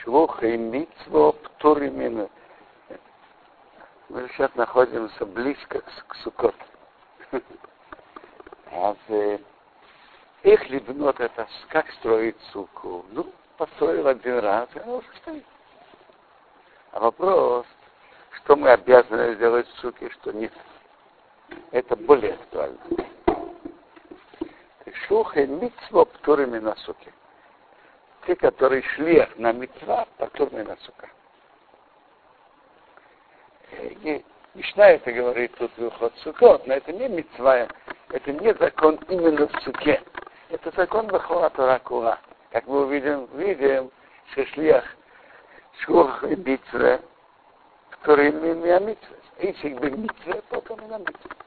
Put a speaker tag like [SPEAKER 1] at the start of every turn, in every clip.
[SPEAKER 1] Швуха и митцво птуримина. Мы сейчас находимся близко к Сукот. А их либнот это как строить суку. Ну, построил один раз, и она уже стоит. А вопрос, что мы обязаны сделать в суке, что нет. Это более актуально. Шуха митцва птурами на суке. Те, которые шли на митцва, птурами на сука. И Мишна это говорит тут выход сукот, но это не митцва, это не закон именно в суке. Это закон Бахуа Куа. Как мы увидим, видим, что шлях шух и битве, которые не митцве. Если бы митцве, потом на митцве.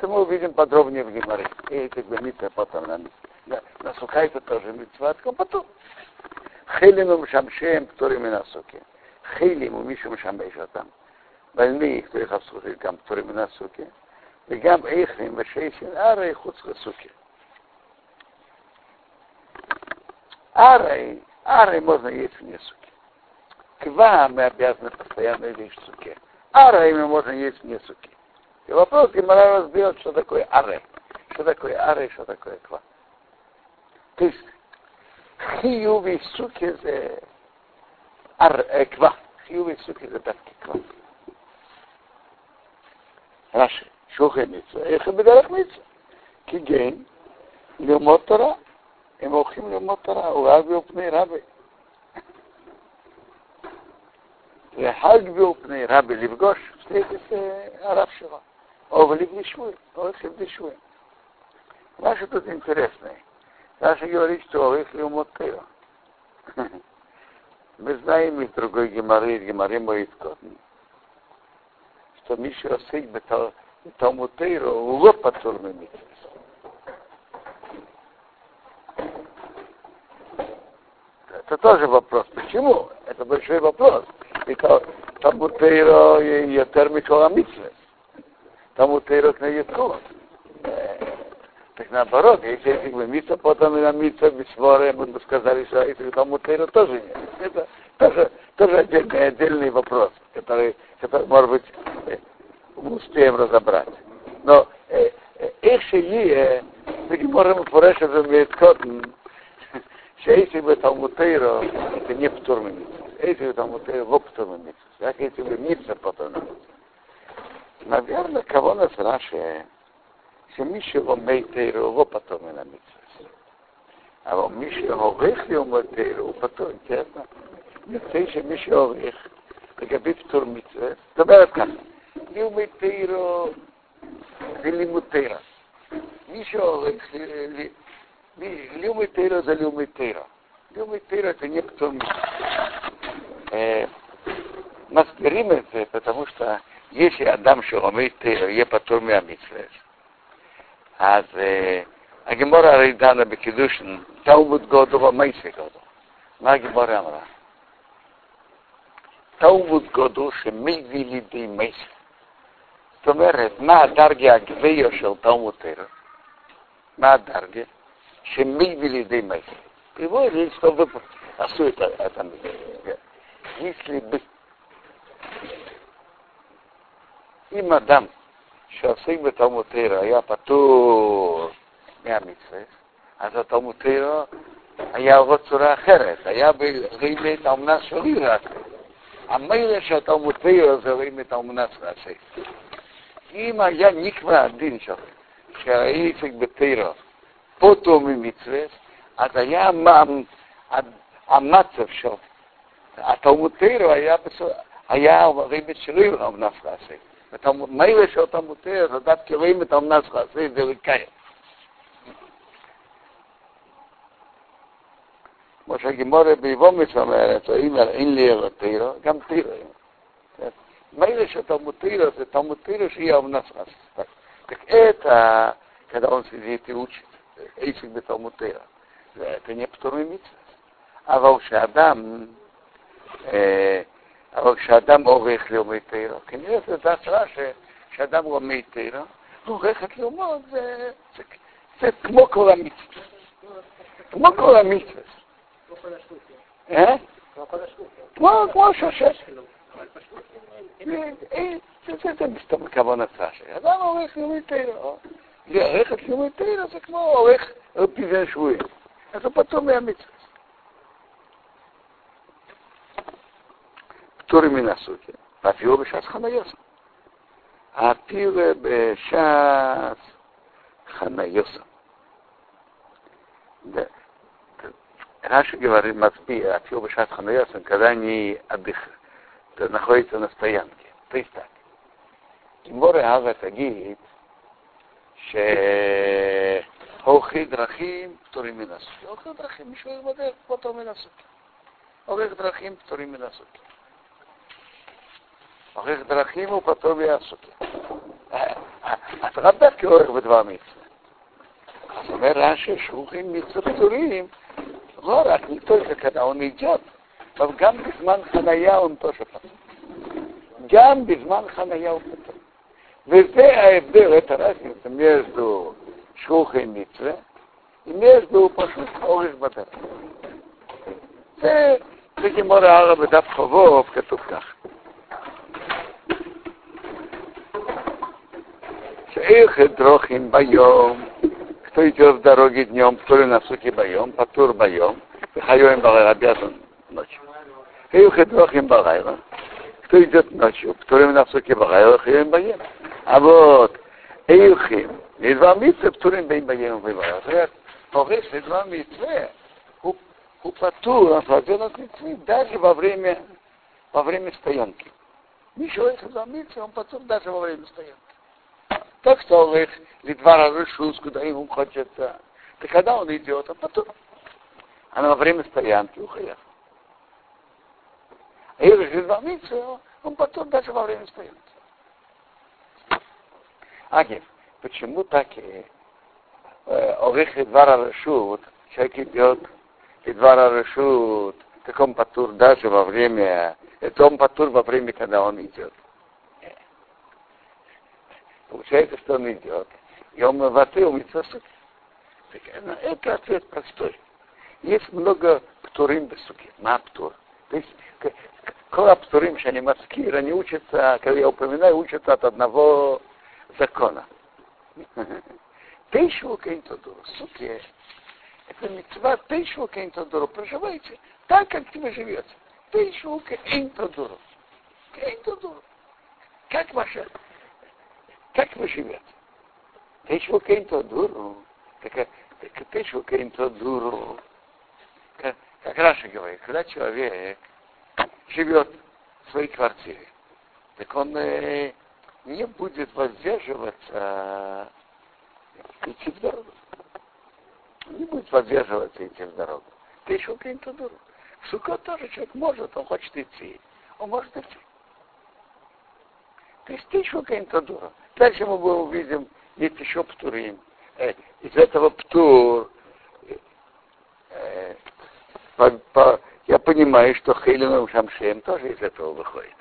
[SPEAKER 1] Это мы увидим подробнее в Гимаре. И как бы а потом на да, на это тоже митва, а потом. Хелимом шамшеем, которыми на суке. Хелим у Мишем шамеша там. Больные их, кто их обслужил, там, которыми на суке. И гам эхрим, вешейшин, ара и хуцка суке. Арой, арой можно есть вне суки. К вам мы обязаны постоянно есть в суке. Арой мы можно есть вне суки. И вопрос Гимара разберет, что такое арой. Что такое арой, что такое ква. То есть хиюви суки за ар, э, ква. Хиюви суки за давки ква. Раши. שוכי מצווה, איך הם בדרך מצווה? כי כן, ללמוד תורה. הם הולכים ללמוד תורה, הוא רבי ופני רבי. וחג ופני רבי לפגוש את הרב שלו, А Овлибнишвы, Овлибнишвы. А Наши тут интересные. Наши говорит, что Овлибнишвы Мотео. Мы знаем из другой Гемары, из Гемары Моискот, что Миша Осейк Талмутейро лоб подсурный митцвес. Это тоже вопрос. Почему? Это большой вопрос. Талмутейро и Термикола митцвес тому ты рок на яцкут. Так наоборот, если это бы мица, потом и на мица, бисморе, мы бы сказали, что если тому тейра тоже нет. Это тоже, тоже отдельный, отдельный вопрос, который, который, может быть, мы успеем разобрать. Но их шии, таки можем фуреш разумеет котн, что если бы там мутейро, это не птурмимица. Если бы там мутейро, лоптурмимица. Как если бы мица потом мица. Наверное, кого нас Раши, что Миша ломей тейру, его потом и на митцвес. А вот Миша ломей тейру, потом, интересно, יוצא שמי שעורך לגבי פטור מצווה, זאת אומרת ככה, לימוד תירו זה לימוד תירה. מי שעורך לימוד תירה זה לימוד תירה. לימוד תירה это не פטור מצווה. מסבירים את זה, потому что если אדם שלומד תירה יהיה פטור מהמצווה, אז הגמור הרי דנה בקידושן, תלמוד גודו ומייסי גודו. מה הגמור אמרה? תלמוד גודו שמביא לידי מייסי. זאת אומרת, מה הדרגה הגבייה של תלמוד תרא? מה הדרגה? שמביא לידי מייסי. פיבוי זה הסתובב, עשו את המילה. если бы אם אדם שעוסק בתלמוד תרא היה פטור מהמצווה, אז התלמוד תרא היה עובד צורה אחרת, היה את האומנה שלי רק. המילא שהתלמוד תרא זה את האומנה שלי. אם היה נקבע הדין שלו, שהעסק בתרא פוטו ממצווה, אז היה המצב שלו. התלמוד תרא היה, היה רימי שלי האומנה שלי. מילא שהתלמוד תרא זה דווקא רימי את האומנה שלי, זה לקיים. כמו שהגימורה ביבומץ אומרת, או אם אין לי אלא תירו, גם תירו. מילא שתלמוד תירו זה תלמוד תירו שיהיה המנסחס. Так это, когда он сидит и учит этих בתלמוד תירו, это не פטור ממצווה. אבל כשאדם, אבל כשאדם עורך ללמוד תירו, כנראה זה דעת רע שאדם לומד תירו, הוא עורך את ללמוד, זה זה כמו כל המצווה. כמו כל המצווה. אה? כמו שושש. זה מסתום כוון הצעה שלי. אדם עורך לימוד תהילה. עורכת לימוד תהילה זה כמו עורך פי זה שבויים. אז הוא פטור מהמצווה. פטורים מן הסוגיה. ואפילו בשעת חניוסה. אפילו בשעת חניוסה. Раша говорит Москве, אפילו בשעת חניוסה, когда они отдыхают, находятся на стоянке. То есть так. גימורי הווה תגיד שהולכי דרכים פטורים מן הסוגיה. הולכי דרכים, מישהו הולך בדרך, פטור מן הסוגיה. הולך דרכים פטורים מן הסוגיה. עורך דרכים ופטור יעסוקי. אז לאו דווקא עורך בדבר מצווה. אז אומר רש"י, שרוכים מצווה פטורים, לא רק מתוך הכנה, הוא נג'ות, אבל גם בזמן חנייה הוא מתושב גם בזמן חניה הוא פטור. וזה ההבדל, את הרש"י, אם יש לו שרוכים מצווה, אם יש לו פשוט עורך בדרך. זה בגמור הערה בדף חובוב, כתוב כך. Шейх и боем. Кто идет в дороге днем, то ли на суке боем, по тур боем, хайоем балай обязан ночью. Шейх и балайла. Кто идет ночью, то ли на суке балайла, хайоем боем. А вот, Эйхим, не два митцва, турим бейм боем выбора. Погреш, и два митцва, хупату, ослабел от митцвы, даже во время, во время стоянки. Ничего, если два митцва, он потом даже во время стоянки. Так что он их Лидвара Рышус, куда ему хочется. И когда он идет, он потом. А во время стоянки уходит. А если Лидвара Митцва, он потом даже во время стоянки. Агив, почему так и Орих Лидвара Рышут, человек идет Лидвара Рышут, так он патур даже во время, это он патур во время, когда он идет. Получается, что он идет. И он ватыл митцвасуки. Это ответ простой. Есть много птурим бесуки, маптур. То есть, кола птурим шанимацкир, они учатся, когда я упоминаю, учатся от одного закона. Тейшу кейнтодуру. Суки, это митцва тейшу кейнтодуру. Проживайте так, как вы живете. Тейшу кейнтодуру. Кейнтодуру. Как ваша как вы живете? Течу кейнто дуру. Течу кейнто дуру. Как, Раша говорит, когда человек живет в своей квартире, так он э, не будет воздерживаться идти в дорогу. Не будет воздерживаться идти в дорогу. Ты еще кейнто дуру. В Сукот тоже человек может, он хочет идти. Он может идти. То есть еще кейнто дуру. Дальше мы увидим, есть еще птурим. Э, из этого птур э, по, по, я понимаю, что Хейлином Шамшем тоже из этого выходит.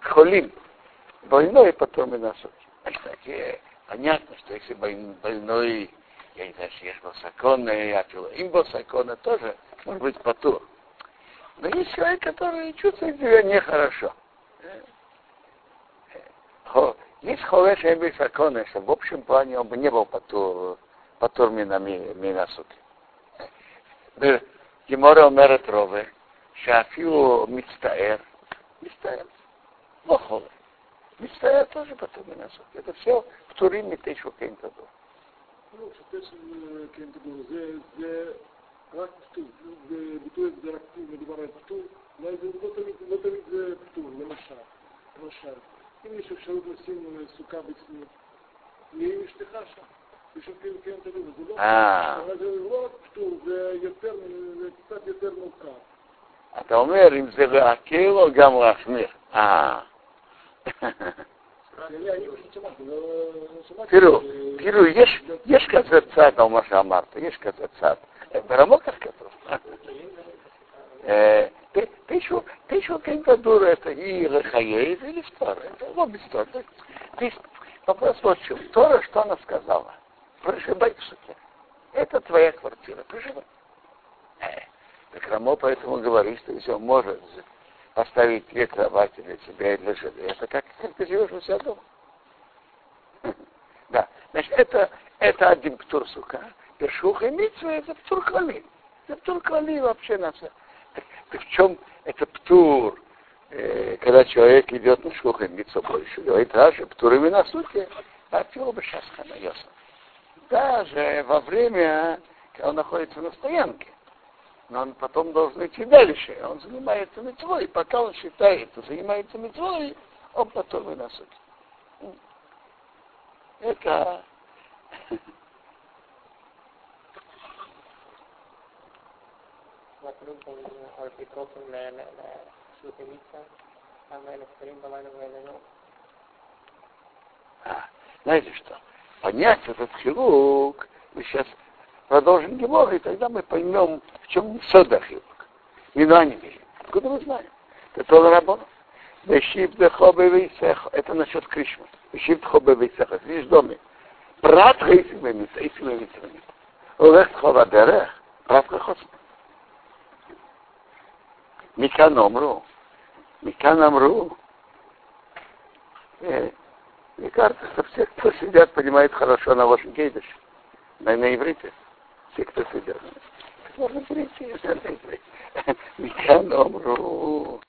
[SPEAKER 1] Холим. Больной потом и носок. А, кстати, понятно, что если больной, я не знаю, есть босакона, я им босакона тоже может быть потур. Но есть человек, который чувствует себя нехорошо. Есть холеш эбис аконе, что в общем плане он бы не был потур, потур минасуки. Гемора אומרת רובה, שאפילו מצטער, מצטער, לא חולה. מצטער тоже פטור מן הסוף. זה все פטורים מתשע כן תדור.
[SPEAKER 2] לא, שתשע כן תדור, זה רק פטור, זה ביטוי זה רק פטור, מדובר על פטור, אולי זה לא תמיד זה פטור, למשל, למשל. אם יש אפשרות לשים סוכה בפנים, תהיה עם אשתך שם. כן לא, לא.
[SPEAKER 1] אתה אומר, אם זה להקל או גם להחמיר. אה. תראו, תראו, יש כזה צד על מה שאמרת, יש כזה צד. ברמות כך כתוב. Кентадур это и Рахаей, или Стора. Это оба без Тора. Здесь вопрос вот в чем. Тора что она сказала? проживай в суке. Это твоя квартира, проживай. Э, так Рамо поэтому говорит, что если он может поставить две кровати для тебя и для жены, это как, как ты живешь у себя дома. Да, значит, это, это один птур сука. Першух и митсва это птур клали. Это птур клали вообще на все. Так, так в чем это птур? Э, когда человек идет на шух и митсва больше, говорит, даже птур именно сути, а чего бы сейчас Даже во время, когда он находится на стоянке но он потом должен идти дальше. Он занимается митцвой, пока он считает, что занимается митцвой, он потом и на суд. Это а, знаете что? Понять этот хирург, мы сейчас продолжим Гемор, и тогда мы поймем, в чем содахилок. Минуаними. Откуда мы знаем? Это тоже работа. Вещип дехобевейсех. Это насчет Кришма. Вещип дехобевейсех. Это лишь доме. Прат хейсим хейсим бемитса. Олех тхова дерех. Прат хохосм. Микан омру. Микан омру. Мне кажется, что все, кто сидят, понимают хорошо на вашем гейдыш. На, на иврите все, кто сидят. Можно перейти, Микан Омру.